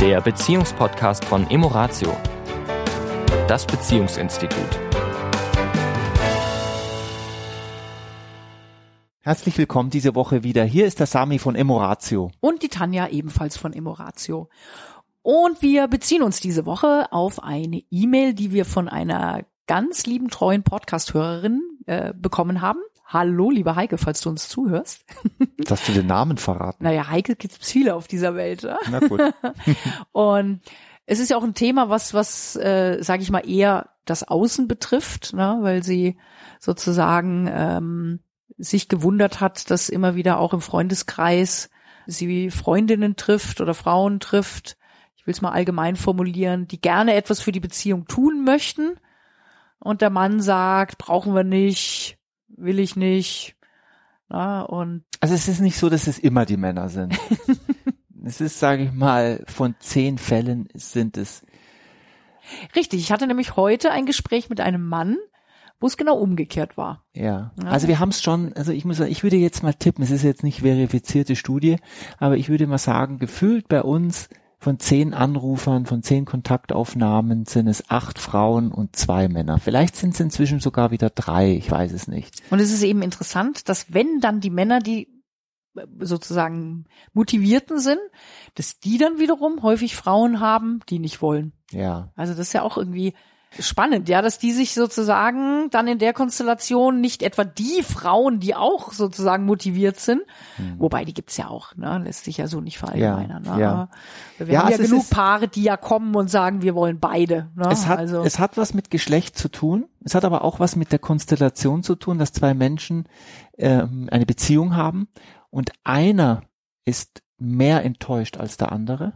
der Beziehungspodcast von Emoratio, das Beziehungsinstitut. Herzlich willkommen diese Woche wieder. Hier ist der Sami von Emoratio. Und die Tanja ebenfalls von Emoratio. Und wir beziehen uns diese Woche auf eine E-Mail, die wir von einer ganz lieben, treuen Podcast-Hörerin äh, bekommen haben. Hallo, liebe Heike, falls du uns zuhörst. Jetzt hast du den Namen verraten. Naja, Heike gibt es viele auf dieser Welt. Ja? Na gut. Und es ist ja auch ein Thema, was, was, äh, sage ich mal, eher das Außen betrifft, ne? weil sie sozusagen ähm, sich gewundert hat, dass immer wieder auch im Freundeskreis sie Freundinnen trifft oder Frauen trifft, ich will es mal allgemein formulieren, die gerne etwas für die Beziehung tun möchten. Und der Mann sagt, brauchen wir nicht, will ich nicht. Na, und Also es ist nicht so, dass es immer die Männer sind. es ist, sage ich mal, von zehn Fällen sind es. richtig, ich hatte nämlich heute ein Gespräch mit einem Mann, wo es genau umgekehrt war. Ja. Ja. Also wir haben es schon, also ich muss sagen, ich würde jetzt mal tippen, es ist jetzt nicht verifizierte Studie, aber ich würde mal sagen, gefühlt bei uns von zehn Anrufern, von zehn Kontaktaufnahmen sind es acht Frauen und zwei Männer. Vielleicht sind es inzwischen sogar wieder drei, ich weiß es nicht. Und es ist eben interessant, dass wenn dann die Männer, die sozusagen motivierten sind, dass die dann wiederum häufig Frauen haben, die nicht wollen. Ja. Also das ist ja auch irgendwie spannend, ja, dass die sich sozusagen dann in der Konstellation nicht etwa die Frauen, die auch sozusagen motiviert sind, wobei die gibt's ja auch, ne, lässt sich ja so nicht verallgemeinern. Ja, ne? ja. Aber Wir Ja, haben ja also genug ist- Paare, die ja kommen und sagen, wir wollen beide. Ne? Es hat, also, es hat was mit Geschlecht zu tun. Es hat aber auch was mit der Konstellation zu tun, dass zwei Menschen ähm, eine Beziehung haben und einer ist mehr enttäuscht als der andere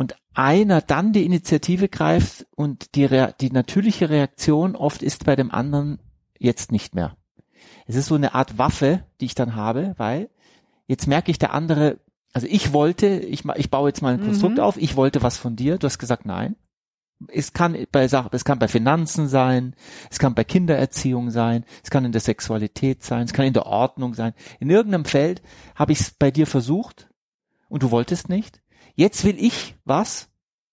und einer dann die Initiative greift und die, Rea die natürliche Reaktion oft ist bei dem anderen jetzt nicht mehr. Es ist so eine Art Waffe, die ich dann habe, weil jetzt merke ich der andere, also ich wollte, ich, ich baue jetzt mal ein Konstrukt Mhm. auf, ich wollte was von dir, du hast gesagt nein. Es kann bei Sachen, es kann bei Finanzen sein, es kann bei Kindererziehung sein, es kann in der Sexualität sein, es kann in der Ordnung sein. In irgendeinem Feld habe ich es bei dir versucht und du wolltest nicht. Jetzt will ich was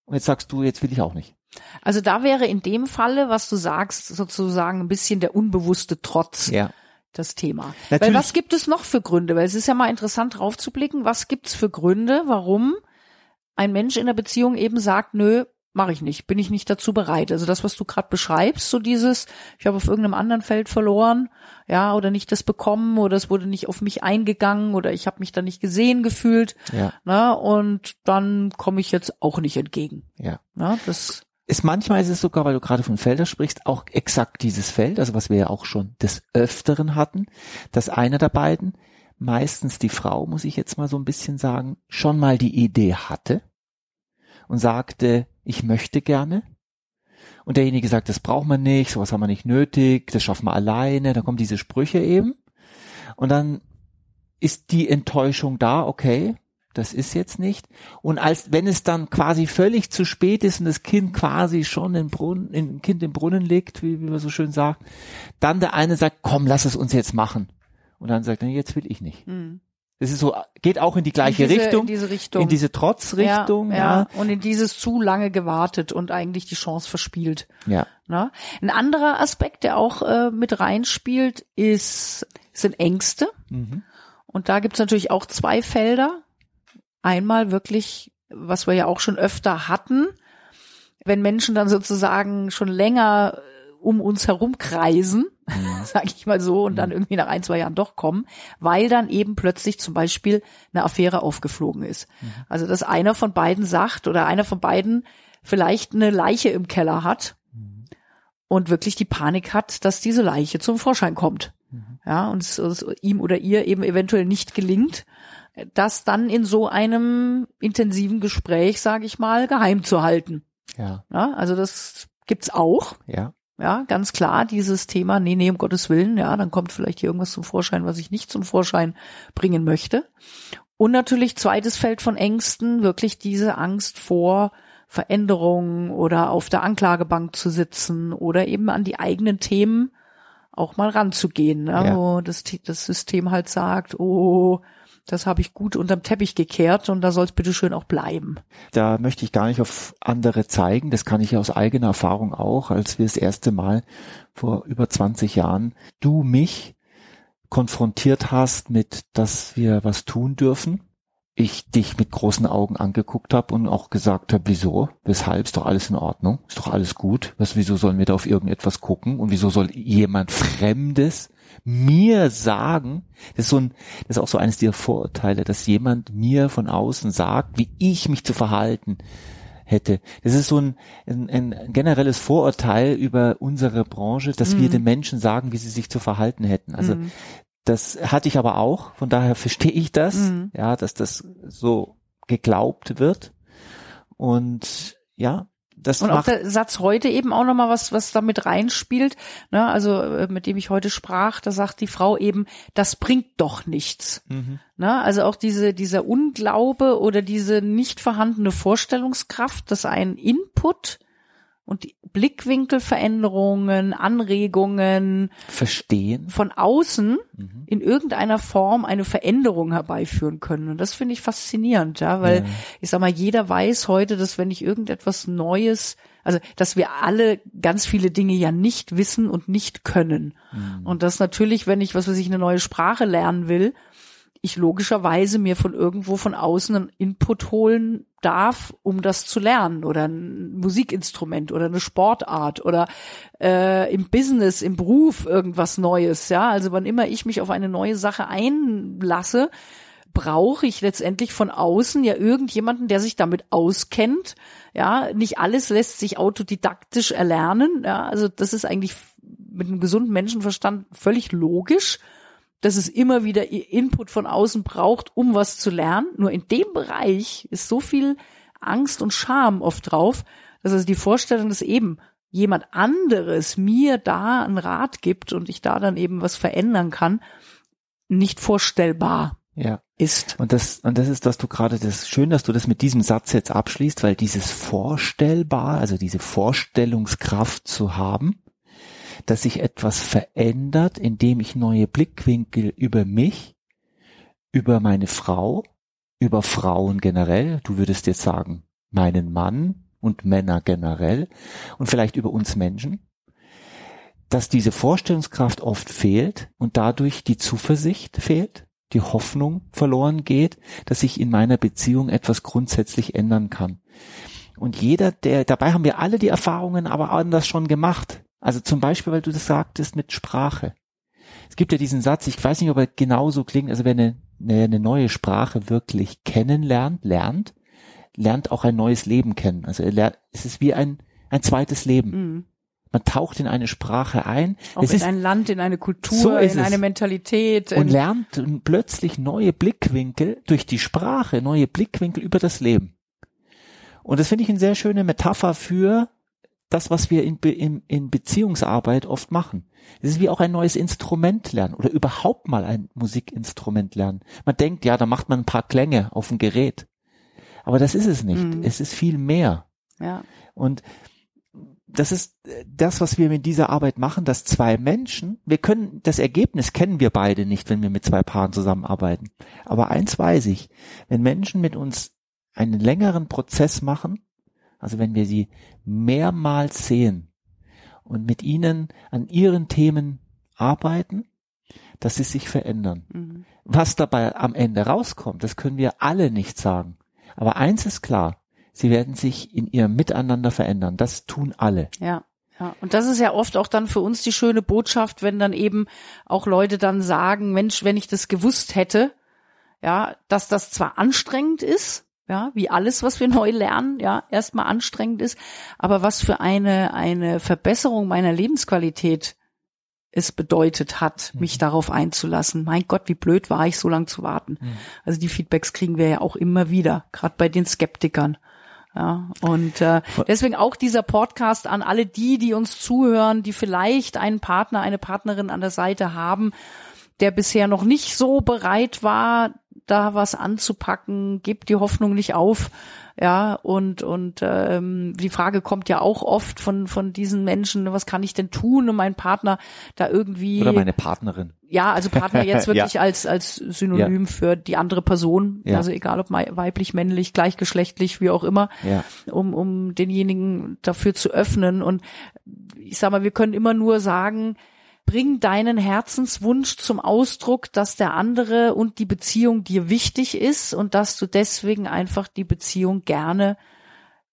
und jetzt sagst du, jetzt will ich auch nicht. also da wäre in dem Falle, was du sagst, sozusagen ein bisschen der unbewusste Trotz. Ja. das Thema. Natürlich- Weil was gibt es noch für Gründe? Weil es ist ja mal interessant drauf zu blicken, was gibt's für Gründe, warum ein Mensch in der Beziehung eben sagt, nö, mache ich nicht, bin ich nicht dazu bereit. Also das, was du gerade beschreibst, so dieses, ich habe auf irgendeinem anderen Feld verloren, ja, oder nicht das bekommen oder es wurde nicht auf mich eingegangen oder ich habe mich da nicht gesehen gefühlt, Ja. na, und dann komme ich jetzt auch nicht entgegen. Ja. Na, das ist manchmal ist es sogar, weil du gerade von Felder sprichst, auch exakt dieses Feld, also was wir ja auch schon des Öfteren hatten, dass einer der beiden, meistens die Frau, muss ich jetzt mal so ein bisschen sagen, schon mal die Idee hatte und sagte, ich möchte gerne. Und derjenige sagt, das braucht man nicht, sowas haben wir nicht nötig, das schaffen wir alleine, dann kommen diese Sprüche eben. Und dann ist die Enttäuschung da, okay, das ist jetzt nicht. Und als wenn es dann quasi völlig zu spät ist und das Kind quasi schon im Brunnen, im Kind im Brunnen liegt, wie, wie man so schön sagt, dann der eine sagt, komm, lass es uns jetzt machen. Und dann sagt er, jetzt will ich nicht. hm. Das ist so, geht auch in die gleiche in diese, Richtung, in diese Richtung, in diese Trotzrichtung, ja, ja. ja. Und in dieses zu lange gewartet und eigentlich die Chance verspielt. Ja, Ne? Ein anderer Aspekt, der auch äh, mit reinspielt, ist, sind Ängste. mhm. Und da gibt's natürlich auch zwei Felder. Einmal wirklich, was wir ja auch schon öfter hatten, wenn Menschen dann sozusagen schon länger um uns herum kreisen, sage ich mal so, und dann irgendwie nach ein, zwei Jahren doch kommen, weil dann eben plötzlich zum Beispiel eine Affäre aufgeflogen ist. Also dass einer von beiden sagt oder einer von beiden vielleicht eine Leiche im Keller hat und wirklich die Panik hat, dass diese Leiche zum Vorschein kommt. Ja, und es, es ihm oder ihr eben eventuell nicht gelingt, das dann in so einem intensiven Gespräch, sage ich mal, geheim zu halten. ja, Ja, also das gibt's auch. ja, Ja, ganz klar, dieses Thema, nee, nee, um Gottes Willen, ja, dann kommt vielleicht hier irgendwas zum Vorschein, was ich nicht zum Vorschein bringen möchte. Und natürlich zweites Feld von Ängsten, wirklich diese Angst vor Veränderungen oder auf der Anklagebank zu sitzen oder eben an die eigenen Themen auch mal ranzugehen, ne? Ja. wo das, das System halt sagt, oh, Das habe ich gut unterm Teppich gekehrt und da soll es bitte schön auch bleiben. Da möchte ich gar nicht auf andere zeigen. Das kann ich aus eigener Erfahrung auch, als wir das erste Mal vor über 20 Jahren du mich konfrontiert hast mit, dass wir was tun dürfen. Ich dich mit großen Augen angeguckt habe und auch gesagt habe, wieso, weshalb, ist doch alles in Ordnung, ist doch alles gut. Was, wieso sollen wir da auf irgendetwas gucken und wieso soll jemand Fremdes mir sagen, das ist so ein, das ist auch so eines dieser Vorurteile, dass jemand mir von außen sagt, wie ich mich zu verhalten hätte. Das ist so ein, ein, ein generelles Vorurteil über unsere Branche, dass mhm. wir den Menschen sagen, wie sie sich zu verhalten hätten. Also mhm. das hatte ich aber auch, von daher verstehe ich das, mhm. ja, dass das so geglaubt wird. Und ja, das und auch der Satz heute eben auch nochmal was, was damit reinspielt, ne, also äh, mit dem ich heute sprach, da sagt die Frau eben, das bringt doch nichts. Mhm. Ne, also auch diese, dieser Unglaube oder diese nicht vorhandene Vorstellungskraft, dass ein Input und die Blickwinkelveränderungen, Anregungen verstehen von außen mhm. in irgendeiner Form eine Veränderung herbeiführen können. Und das finde ich faszinierend, ja, weil ja. ich sag mal, jeder weiß heute, dass wenn ich irgendetwas Neues, also dass wir alle ganz viele Dinge ja nicht wissen und nicht können. Mhm. Und das natürlich, wenn ich, was weiß ich, eine neue Sprache lernen will, ich logischerweise mir von irgendwo von außen einen Input holen darf, um das zu lernen oder ein Musikinstrument oder eine Sportart oder äh, im Business, im Beruf irgendwas Neues. Ja, also wann immer ich mich auf eine neue Sache einlasse, brauche ich letztendlich von außen ja irgendjemanden, der sich damit auskennt. Ja, nicht alles lässt sich autodidaktisch erlernen. Ja, also das ist eigentlich mit einem gesunden Menschenverstand völlig logisch dass es immer wieder Input von außen braucht, um was zu lernen. Nur in dem Bereich ist so viel Angst und Scham oft drauf, dass also die Vorstellung, dass eben jemand anderes mir da einen Rat gibt und ich da dann eben was verändern kann, nicht vorstellbar ja. ist. Und das, und das ist, dass du gerade das, schön, dass du das mit diesem Satz jetzt abschließt, weil dieses vorstellbar, also diese Vorstellungskraft zu haben, dass sich etwas verändert, indem ich neue Blickwinkel über mich, über meine Frau, über Frauen generell, du würdest jetzt sagen, meinen Mann und Männer generell und vielleicht über uns Menschen, dass diese Vorstellungskraft oft fehlt und dadurch die Zuversicht fehlt, die Hoffnung verloren geht, dass sich in meiner Beziehung etwas grundsätzlich ändern kann. Und jeder, der, dabei haben wir alle die Erfahrungen aber anders schon gemacht. Also zum Beispiel, weil du das sagtest mit Sprache. Es gibt ja diesen Satz, ich weiß nicht, ob er genauso klingt, also wenn eine, eine neue Sprache wirklich kennenlernt, lernt, lernt auch ein neues Leben kennen. Also er lernt, es ist wie ein, ein zweites Leben. Mhm. Man taucht in eine Sprache ein. Auch es in ist, ein Land, in eine Kultur, so in eine Mentalität. Und lernt plötzlich neue Blickwinkel durch die Sprache, neue Blickwinkel über das Leben. Und das finde ich eine sehr schöne Metapher für das, was wir in, in, in Beziehungsarbeit oft machen. Es ist wie auch ein neues Instrument lernen oder überhaupt mal ein Musikinstrument lernen. Man denkt, ja, da macht man ein paar Klänge auf dem Gerät. Aber das ist es nicht. Mhm. Es ist viel mehr. Ja. Und das ist das, was wir mit dieser Arbeit machen, dass zwei Menschen, wir können, das Ergebnis kennen wir beide nicht, wenn wir mit zwei Paaren zusammenarbeiten. Aber eins weiß ich, wenn Menschen mit uns einen längeren Prozess machen, also wenn wir sie mehrmals sehen und mit ihnen an ihren Themen arbeiten, dass sie sich verändern. Mhm. Was dabei am Ende rauskommt, das können wir alle nicht sagen. Aber eins ist klar, sie werden sich in ihrem Miteinander verändern. Das tun alle. Ja. Ja, und das ist ja oft auch dann für uns die schöne Botschaft, wenn dann eben auch Leute dann sagen, Mensch, wenn ich das gewusst hätte, ja, dass das zwar anstrengend ist, ja, wie alles, was wir neu lernen, ja, erstmal anstrengend ist, aber was für eine, eine Verbesserung meiner Lebensqualität es bedeutet hat, mhm. mich darauf einzulassen. Mein Gott, wie blöd war ich, so lange zu warten. Mhm. Also die Feedbacks kriegen wir ja auch immer wieder, gerade bei den Skeptikern. Ja, und äh, deswegen auch dieser Podcast an alle die, die uns zuhören, die vielleicht einen Partner, eine Partnerin an der Seite haben, der bisher noch nicht so bereit war, da was anzupacken, gebt die Hoffnung nicht auf. Ja, und, und ähm, die Frage kommt ja auch oft von, von diesen Menschen, was kann ich denn tun, um meinen Partner da irgendwie. Oder meine Partnerin. Ja, also Partner jetzt wirklich ja. als, als Synonym ja. für die andere Person. Ja. Also egal ob weiblich, männlich, gleichgeschlechtlich, wie auch immer, ja. um, um denjenigen dafür zu öffnen. Und ich sag mal, wir können immer nur sagen, bring deinen Herzenswunsch zum Ausdruck, dass der andere und die Beziehung dir wichtig ist und dass du deswegen einfach die Beziehung gerne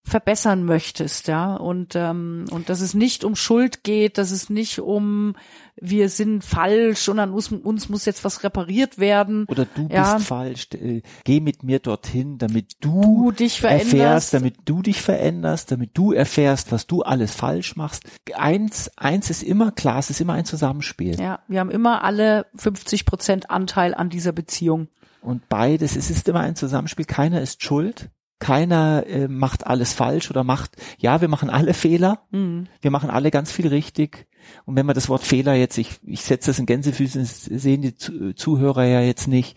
verbessern möchtest, ja, und ähm, und dass es nicht um Schuld geht, dass es nicht um wir sind falsch und an uns, uns muss jetzt was repariert werden. Oder du ja. bist falsch, äh, geh mit mir dorthin, damit du, du dich veränderst. erfährst, damit du dich veränderst, damit du erfährst, was du alles falsch machst. Eins, eins ist immer klar, es ist immer ein Zusammenspiel. Ja, wir haben immer alle 50 Prozent Anteil an dieser Beziehung. Und beides, es ist immer ein Zusammenspiel, keiner ist schuld keiner äh, macht alles falsch oder macht, ja, wir machen alle Fehler, mhm. wir machen alle ganz viel richtig. Und wenn man das Wort Fehler jetzt, ich, ich setze das in Gänsefüßen, sehen die Zuhörer ja jetzt nicht.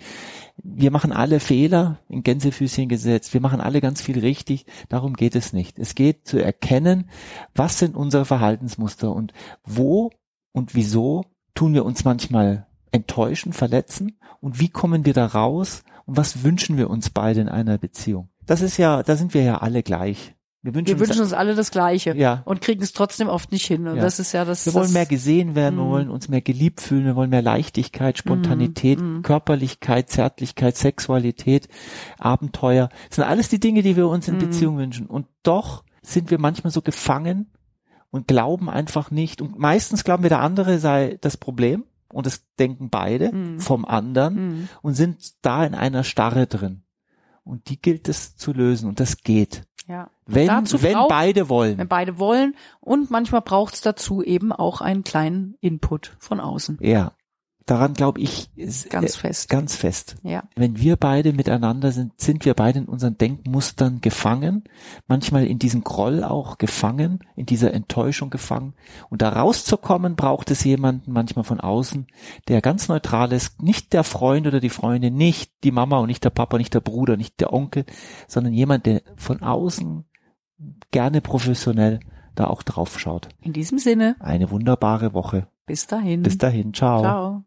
Wir machen alle Fehler in Gänsefüßchen gesetzt. Wir machen alle ganz viel richtig. Darum geht es nicht. Es geht zu erkennen, was sind unsere Verhaltensmuster und wo und wieso tun wir uns manchmal enttäuschen, verletzen und wie kommen wir da raus und was wünschen wir uns beide in einer Beziehung das ist ja, da sind wir ja alle gleich. Wir wünschen, wir wünschen uns, uns, alle das Gleiche ja. und kriegen es trotzdem oft nicht hin. Und ja. das ist ja das. Wir wollen mehr gesehen werden, mm. wir wollen uns mehr geliebt fühlen, wir wollen mehr Leichtigkeit, Spontanität, mm. Körperlichkeit, Zärtlichkeit, Sexualität, Abenteuer. Das sind alles die Dinge, die wir uns in mm. Beziehung wünschen. Und doch sind wir manchmal so gefangen und glauben einfach nicht. Und meistens glauben wir, der andere sei das Problem. Und das denken beide vom anderen und sind da in einer Starre drin. Und die gilt es zu lösen und das geht. Ja. Wenn, wenn braucht, beide wollen. Wenn beide wollen und manchmal braucht es dazu eben auch einen kleinen Input von außen. Ja. Daran glaube ich ganz äh, fest. Ganz fest. Ja. Wenn wir beide miteinander sind, sind wir beide in unseren Denkmustern gefangen, manchmal in diesem Groll auch gefangen, in dieser Enttäuschung gefangen. Und da rauszukommen, braucht es jemanden manchmal von außen, der ganz neutral ist, nicht der Freund oder die Freundin, nicht die Mama und nicht der Papa, nicht der Bruder, nicht der Onkel, sondern jemand, der von außen gerne professionell da auch drauf schaut. In diesem Sinne. Eine wunderbare Woche. Bis dahin. Bis dahin. Ciao. Ciao.